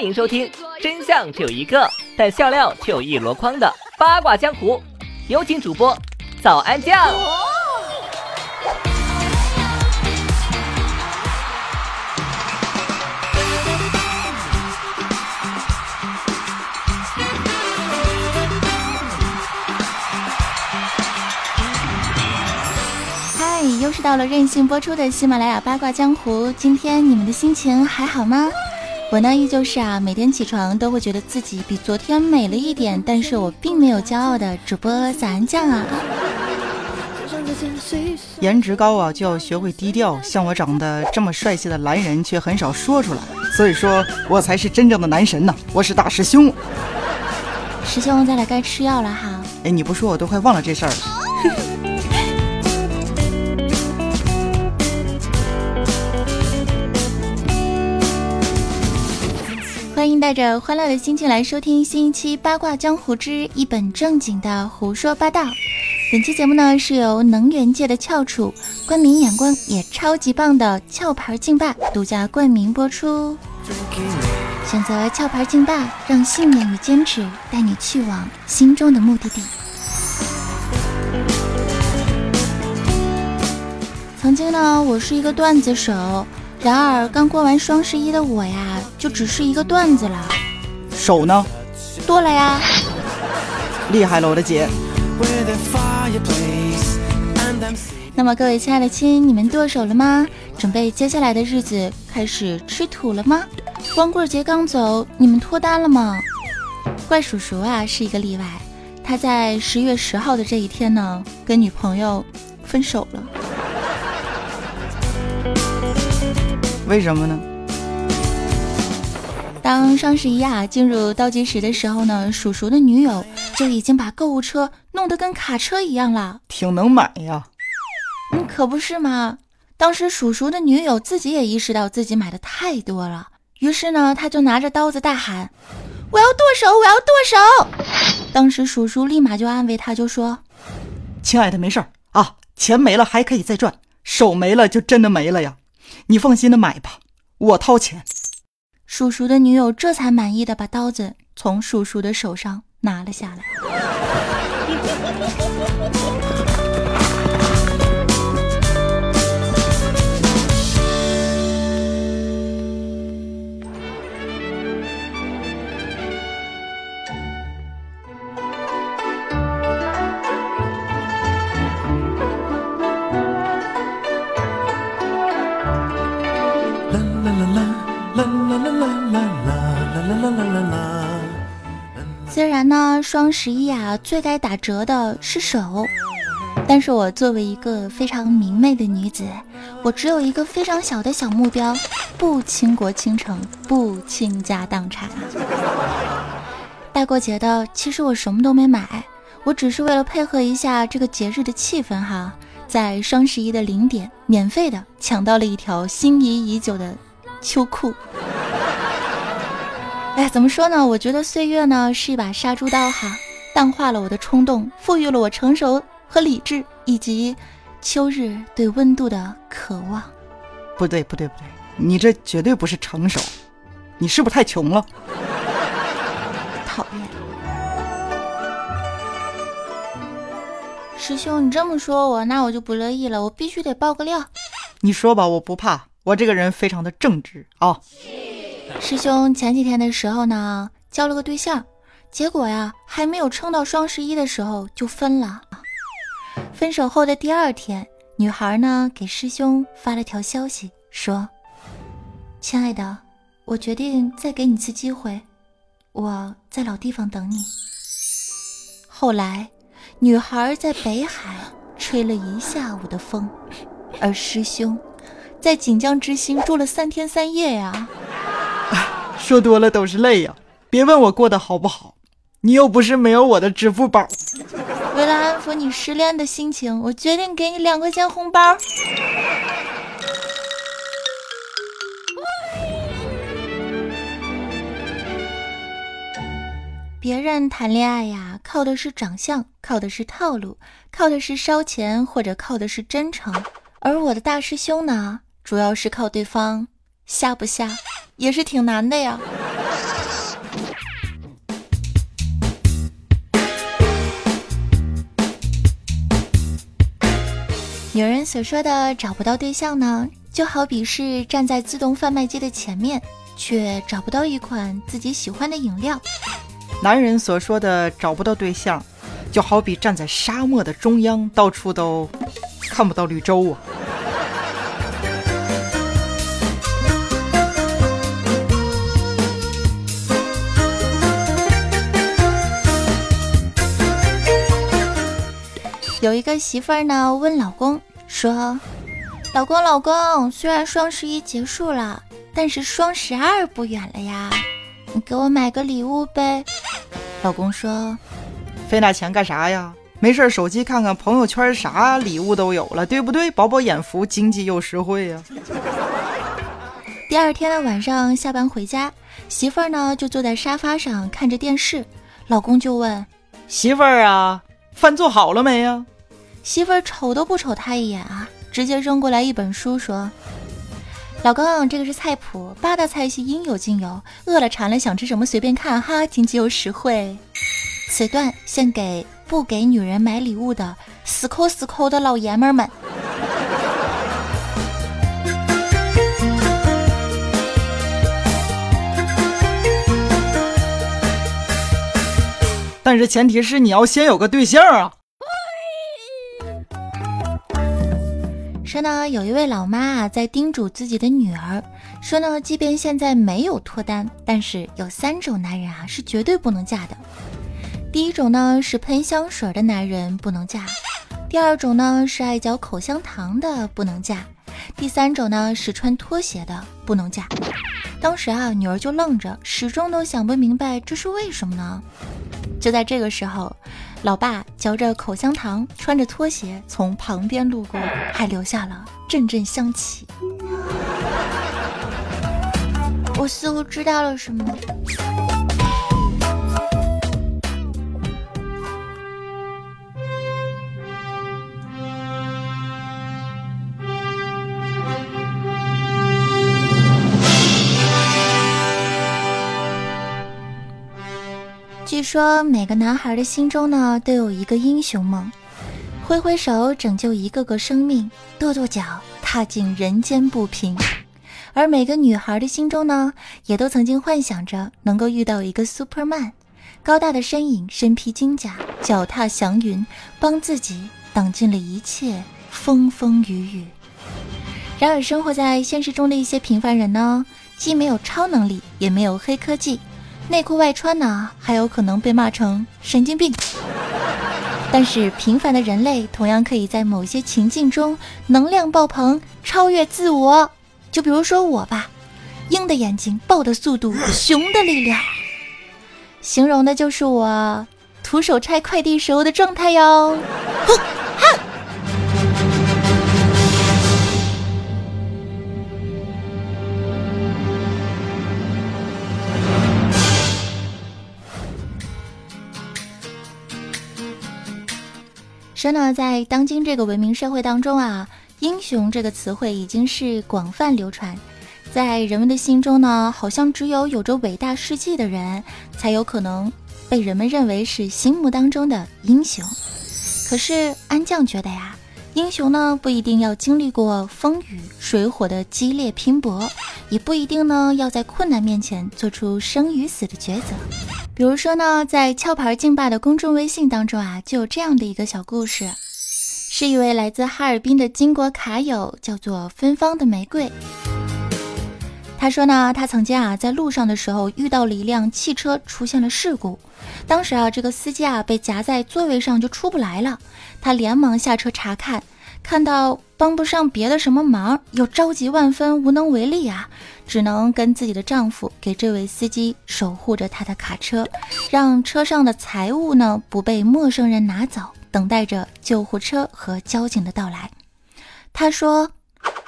欢迎收听真相只有一个，但笑料却有一箩筐的八卦江湖。有请主播早安酱。嗨，又是到了任性播出的喜马拉雅八卦江湖。今天你们的心情还好吗？我呢，依旧是啊，每天起床都会觉得自己比昨天美了一点，但是我并没有骄傲的主播早安酱啊。颜值高啊，就要学会低调。像我长得这么帅气的男人，却很少说出来，所以说我才是真正的男神呢。我是大师兄，师兄，咱俩该吃药了哈。哎，你不说我都快忘了这事儿了。欢迎带着欢乐的心情来收听新一期《八卦江湖之一本正经的胡说八道》。本期节目呢是由能源界的翘楚、冠名眼光也超级棒的壳牌劲霸独家冠名播出。选择壳牌劲霸，让信念与坚持带你去往心中的目的地。曾经呢，我是一个段子手。然而，刚过完双十一的我呀，就只是一个段子了。手呢？剁了呀！厉害了，我的姐。那么，各位亲爱的亲，你们剁手了吗？准备接下来的日子开始吃土了吗？光棍节刚走，你们脱单了吗？怪叔叔啊，是一个例外。他在十月十号的这一天呢，跟女朋友分手了。为什么呢？当双十一啊进入倒计时的时候呢，叔叔的女友就已经把购物车弄得跟卡车一样了，挺能买呀。嗯，可不是嘛。当时叔叔的女友自己也意识到自己买的太多了，于是呢，他就拿着刀子大喊：“我要剁手，我要剁手！”当时叔叔立马就安慰他，就说：“亲爱的，没事儿啊，钱没了还可以再赚，手没了就真的没了呀。”你放心的买吧，我掏钱。叔叔的女友这才满意的把刀子从叔叔的手上拿了下来。虽然呢，双十一啊最该打折的是手，但是我作为一个非常明媚的女子，我只有一个非常小的小目标：不倾国倾城，不倾家荡产。大过节的，其实我什么都没买，我只是为了配合一下这个节日的气氛哈，在双十一的零点，免费的抢到了一条心仪已久的秋裤。哎，怎么说呢？我觉得岁月呢是一把杀猪刀哈，淡化了我的冲动，赋予了我成熟和理智，以及秋日对温度的渴望。不对，不对，不对，你这绝对不是成熟，你是不是太穷了？讨厌！师兄，你这么说我，那我就不乐意了，我必须得爆个料。你说吧，我不怕，我这个人非常的正直啊。师兄前几天的时候呢，交了个对象，结果呀，还没有撑到双十一的时候就分了。分手后的第二天，女孩呢给师兄发了条消息，说：“亲爱的，我决定再给你次机会，我在老地方等你。”后来，女孩在北海吹了一下午的风，而师兄在锦江之星住了三天三夜呀。说多了都是泪呀！别问我过得好不好，你又不是没有我的支付宝。为了安抚你失恋的心情，我决定给你两块钱红包。别人谈恋爱呀，靠的是长相，靠的是套路，靠的是烧钱，或者靠的是真诚。而我的大师兄呢，主要是靠对方瞎不瞎。也是挺难的呀。女人所说的找不到对象呢就好比是站在自动贩卖机的前面却找不到一款自己喜欢的饮料。男人所说的找不到对象就好比站在沙漠的中央到处都看不到绿洲啊。有一个媳妇儿呢，问老公说：“老公，老公，虽然双十一结束了，但是双十二不远了呀，你给我买个礼物呗。”老公说：“费那钱干啥呀？没事，手机看看朋友圈，啥礼物都有了，对不对？饱饱眼福，经济又实惠呀。”第二天的晚上下班回家，媳妇儿呢就坐在沙发上看着电视，老公就问：“媳妇儿啊，饭做好了没呀？”媳妇儿瞅都不瞅他一眼啊，直接扔过来一本书，说：“老公，这个是菜谱，八大菜系应有尽有，饿了馋了想吃什么随便看哈，经济又实惠。”此段献给不给女人买礼物的死抠死抠的老爷们们。但是前提是你要先有个对象啊。说呢，有一位老妈啊，在叮嘱自己的女儿说呢，即便现在没有脱单，但是有三种男人啊是绝对不能嫁的。第一种呢是喷香水的男人不能嫁，第二种呢是爱嚼口香糖的不能嫁，第三种呢是穿拖鞋的不能嫁。当时啊，女儿就愣着，始终都想不明白这是为什么呢？就在这个时候。老爸嚼着口香糖，穿着拖鞋从旁边路过，还留下了阵阵香气。我似乎知道了什么。据说每个男孩的心中呢，都有一个英雄梦，挥挥手拯救一个个生命，跺跺脚踏进人间不平；而每个女孩的心中呢，也都曾经幻想着能够遇到一个 Superman，高大的身影，身披金甲，脚踏祥云，帮自己挡尽了一切风风雨雨。然而，生活在现实中的一些平凡人呢，既没有超能力，也没有黑科技。内裤外穿呢，还有可能被骂成神经病。但是平凡的人类同样可以在某些情境中能量爆棚，超越自我。就比如说我吧，鹰的眼睛，豹的速度，熊的力量，形容的就是我徒手拆快递时候的状态哟。说呢，在当今这个文明社会当中啊，英雄这个词汇已经是广泛流传，在人们的心中呢，好像只有有着伟大事迹的人，才有可能被人们认为是心目当中的英雄。可是安将觉得呀，英雄呢不一定要经历过风雨水火的激烈拼搏，也不一定呢要在困难面前做出生与死的抉择。比如说呢，在壳牌劲霸的公众微信当中啊，就有这样的一个小故事，是一位来自哈尔滨的金国卡友，叫做芬芳的玫瑰。他说呢，他曾经啊在路上的时候遇到了一辆汽车出现了事故，当时啊这个司机啊被夹在座位上就出不来了，他连忙下车查看。看到帮不上别的什么忙，又着急万分，无能为力啊，只能跟自己的丈夫给这位司机守护着他的卡车，让车上的财物呢不被陌生人拿走，等待着救护车和交警的到来。他说：“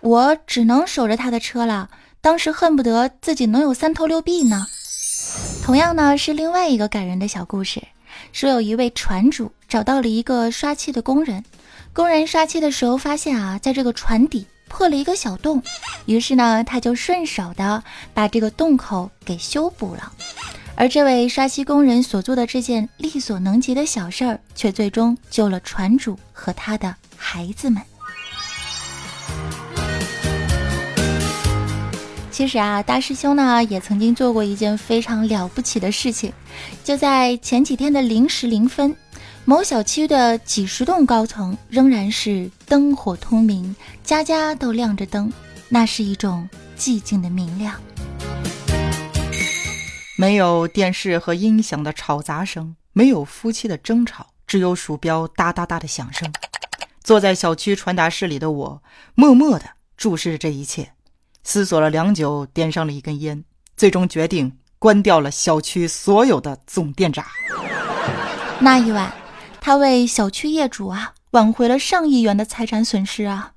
我只能守着他的车了，当时恨不得自己能有三头六臂呢。”同样呢，是另外一个感人的小故事，说有一位船主找到了一个刷漆的工人。工人刷漆的时候发现啊在这个船底破了一个小洞于是呢他就顺手的把这个洞口给修补了。而这位刷漆工人所做的这件力所能及的小事儿却最终救了船主和他的孩子们。其实啊大师兄呢也曾经做过一件非常了不起的事情。就在前几天的零时零分某小区的几十栋高层仍然是灯火通明，家家都亮着灯，那是一种寂静的明亮。没有电视和音响的吵杂声，没有夫妻的争吵，只有鼠标哒哒哒的响声。坐在小区传达室里的我，默默地注视着这一切。思索了良久，点上了一根烟，最终决定关掉了小区所有的总电闸。那一晚，他为小区业主啊挽回了上亿元的财产损失啊。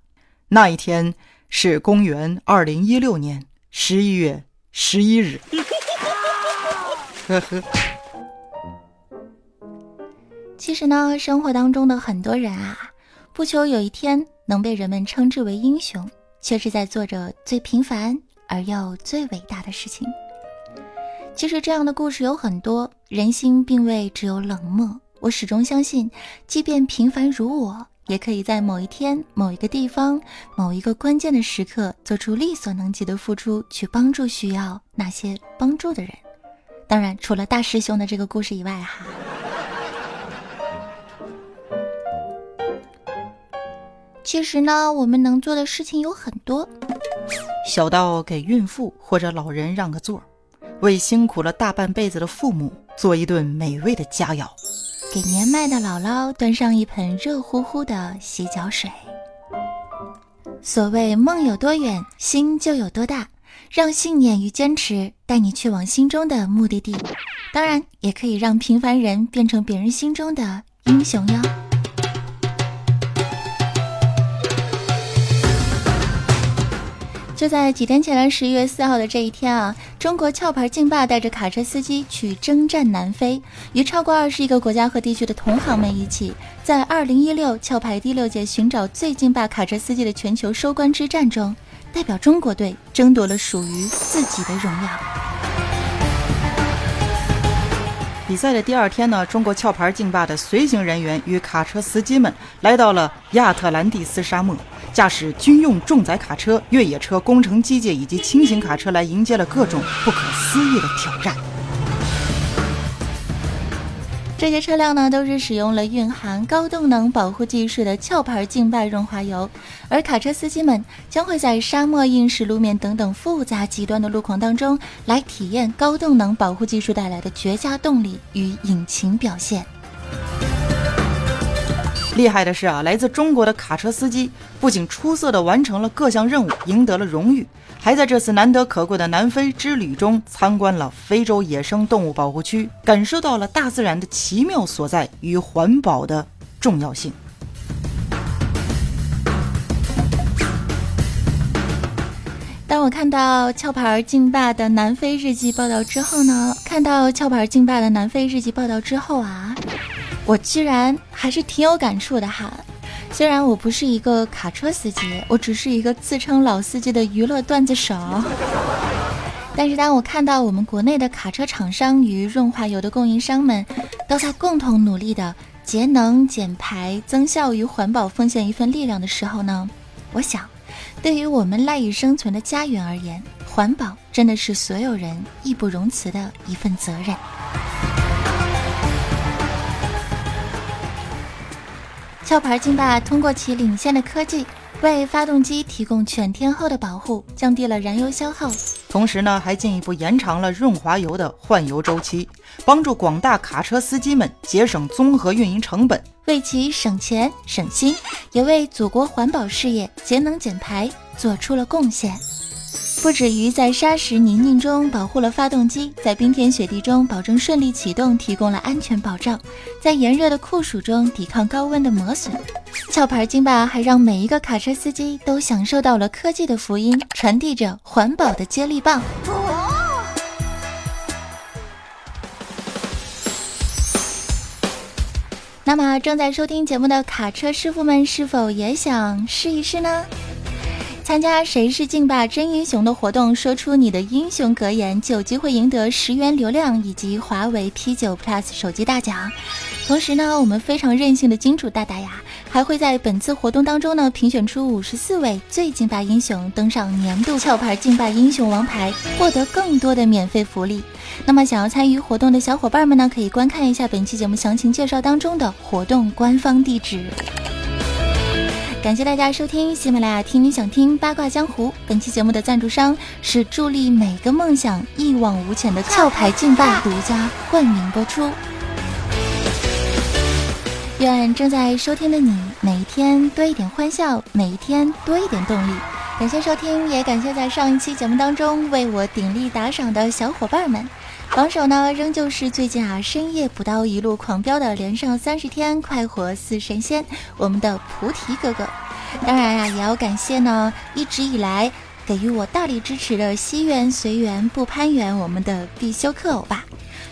那一天是公元二零一六年十一月十一日。呵呵。其实呢，生活当中的很多人啊，不求有一天能被人们称之为英雄。却是在做着最平凡而又最伟大的事情。其实这样的故事有很多，人心并未只有冷漠。我始终相信，即便平凡如我，也可以在某一天、某一个地方、某一个关键的时刻，做出力所能及的付出，去帮助需要那些帮助的人。当然，除了大师兄的这个故事以外，哈。其实呢，我们能做的事情有很多，小到给孕妇或者老人让个座，为辛苦了大半辈子的父母做一顿美味的佳肴，给年迈的姥姥端上一盆热乎乎的洗脚水。所谓梦有多远，心就有多大，让信念与坚持带你去往心中的目的地。当然，也可以让平凡人变成别人心中的英雄哟。就在几天前的十一月四号的这一天啊，中国壳牌劲霸带着卡车司机去征战南非，与超过二十一个国家和地区的同行们一起，在二零一六壳牌第六届寻找最劲霸卡车司机的全球收官之战中，代表中国队争夺了属于自己的荣耀。比赛的第二天呢，中国壳牌劲霸的随行人员与卡车司机们来到了亚特兰蒂斯沙漠。驾驶军用重载卡车、越野车、工程机械以及轻型卡车来迎接了各种不可思议的挑战。这些车辆呢，都是使用了蕴含高动能保护技术的壳牌劲霸润滑油，而卡车司机们将会在沙漠、硬石路面等等复杂极端的路况当中，来体验高动能保护技术带来的绝佳动力与引擎表现。厉害的是啊，来自中国的卡车司机不仅出色的完成了各项任务，赢得了荣誉，还在这次难得可贵的南非之旅中参观了非洲野生动物保护区，感受到了大自然的奇妙所在与环保的重要性。当我看到壳牌劲霸的南非日记报道之后呢？看到壳牌劲霸的南非日记报道之后啊。我居然还是挺有感触的哈，虽然我不是一个卡车司机，我只是一个自称老司机的娱乐段子手，但是当我看到我们国内的卡车厂商与润滑油的供应商们都在共同努力的节能减排、增效与环保奉献一份力量的时候呢，我想，对于我们赖以生存的家园而言，环保真的是所有人义不容辞的一份责任。壳牌劲霸通过其领先的科技，为发动机提供全天候的保护，降低了燃油消耗，同时呢，还进一步延长了润滑油的换油周期，帮助广大卡车司机们节省综合运营成本，为其省钱省心，也为祖国环保事业节能减排做出了贡献。不止于在沙石泥泞中保护了发动机，在冰天雪地中保证顺利启动，提供了安全保障；在炎热的酷暑中抵抗高温的磨损。壳牌金霸还让每一个卡车司机都享受到了科技的福音，传递着环保的接力棒。那么，正在收听节目的卡车师傅们，是否也想试一试呢？参加“谁是劲霸真英雄”的活动，说出你的英雄格言，就有机会赢得十元流量以及华为 P9 Plus 手机大奖。同时呢，我们非常任性的金主大大呀，还会在本次活动当中呢，评选出五十四位最劲霸英雄登上年度壳牌劲霸英雄王牌，获得更多的免费福利。那么想要参与活动的小伙伴们呢，可以观看一下本期节目详情介绍当中的活动官方地址。感谢大家收听喜马拉雅听你想听八卦江湖。本期节目的赞助商是助力每个梦想一往无前的壳牌劲霸独家冠名播出。愿正在收听的你每一天多一点欢笑，每一天多一点动力。感谢收听，也感谢在上一期节目当中为我鼎力打赏的小伙伴们。榜首呢，仍旧是最近啊深夜补刀一路狂飙的连上三十天快活似神仙，我们的菩提哥哥。当然啊，也要感谢呢一直以来给予我大力支持的西园随缘不攀缘，我们的必修课欧巴。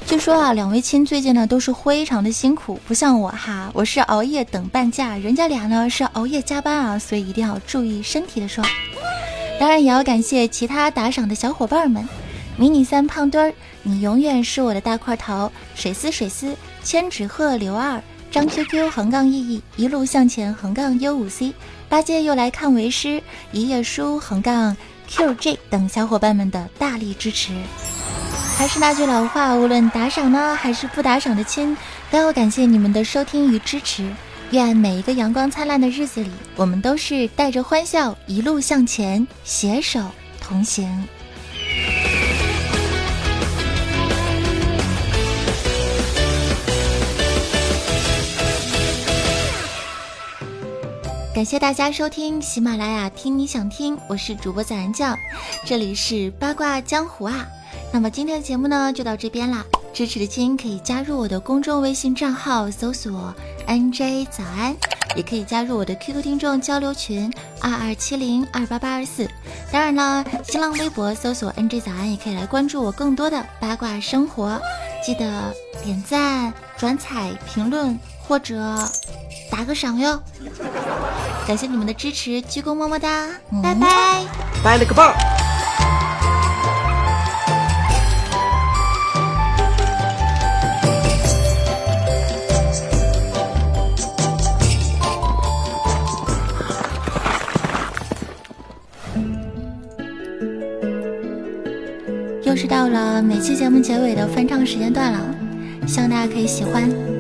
据说啊，两位亲最近呢都是非常的辛苦，不像我哈，我是熬夜等半价，人家俩呢是熬夜加班啊，所以一定要注意身体的说。当然也要感谢其他打赏的小伙伴们。迷你三胖墩儿，你永远是我的大块头。水丝水丝，千纸鹤刘二，张 QQ 横杠 EE，一路向前横杠 U 五 C，八戒又来看为师，一页书横杠 QJ 等小伙伴们的大力支持。还是那句老话，无论打赏呢还是不打赏的亲，都要感谢你们的收听与支持。愿每一个阳光灿烂的日子里，我们都是带着欢笑一路向前，携手同行。感谢大家收听喜马拉雅听你想听，我是主播早安酱，这里是八卦江湖啊。那么今天的节目呢就到这边啦，支持的亲可以加入我的公众微信账号，搜索 NJ 早安，也可以加入我的 QQ 听众交流群二二七零二八八二四。当然了，新浪微博搜索 NJ 早安，也可以来关注我更多的八卦生活。记得点赞、转采、评论或者。打个赏哟！感谢你们的支持，鞠躬么么哒，拜拜，拜了个棒！又是到了每期节目结尾的翻唱时间段了，希望大家可以喜欢。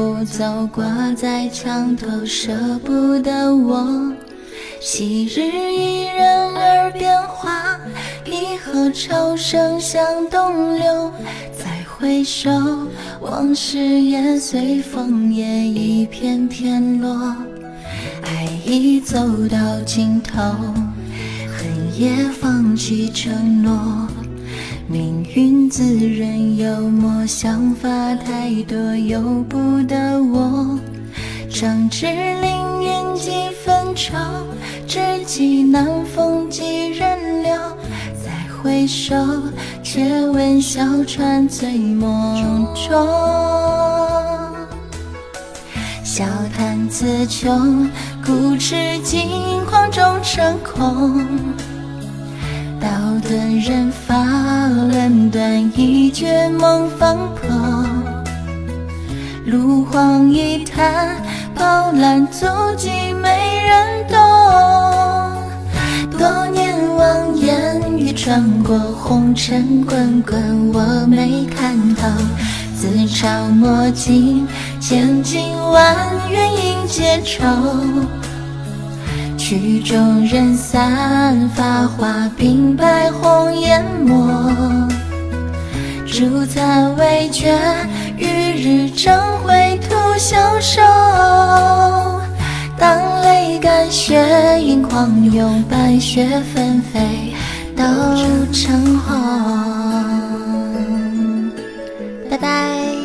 不走，挂在墙头，舍不得我。昔日伊人耳边话，一河潮声向东流。再回首，往事也随风也一片片落。爱已走到尽头，恨也放弃承诺。命运自认幽默，想法太多，由不得我。长知凌云几分愁，知己难逢几人留。再回首，却闻小船醉梦中。笑谈词穷，故痴惊慌中成空。刀钝人发冷断，一绝梦方破。路荒一叹，饱览足迹没人懂。多年望眼欲穿过，红尘滚滚我没看透。自嘲墨镜，千金万缘应结愁。曲终人散，发花鬓白红颜没。烛残未觉，与日争辉徒消瘦。当泪干，血盈眶涌，白雪纷飞都成红。拜拜。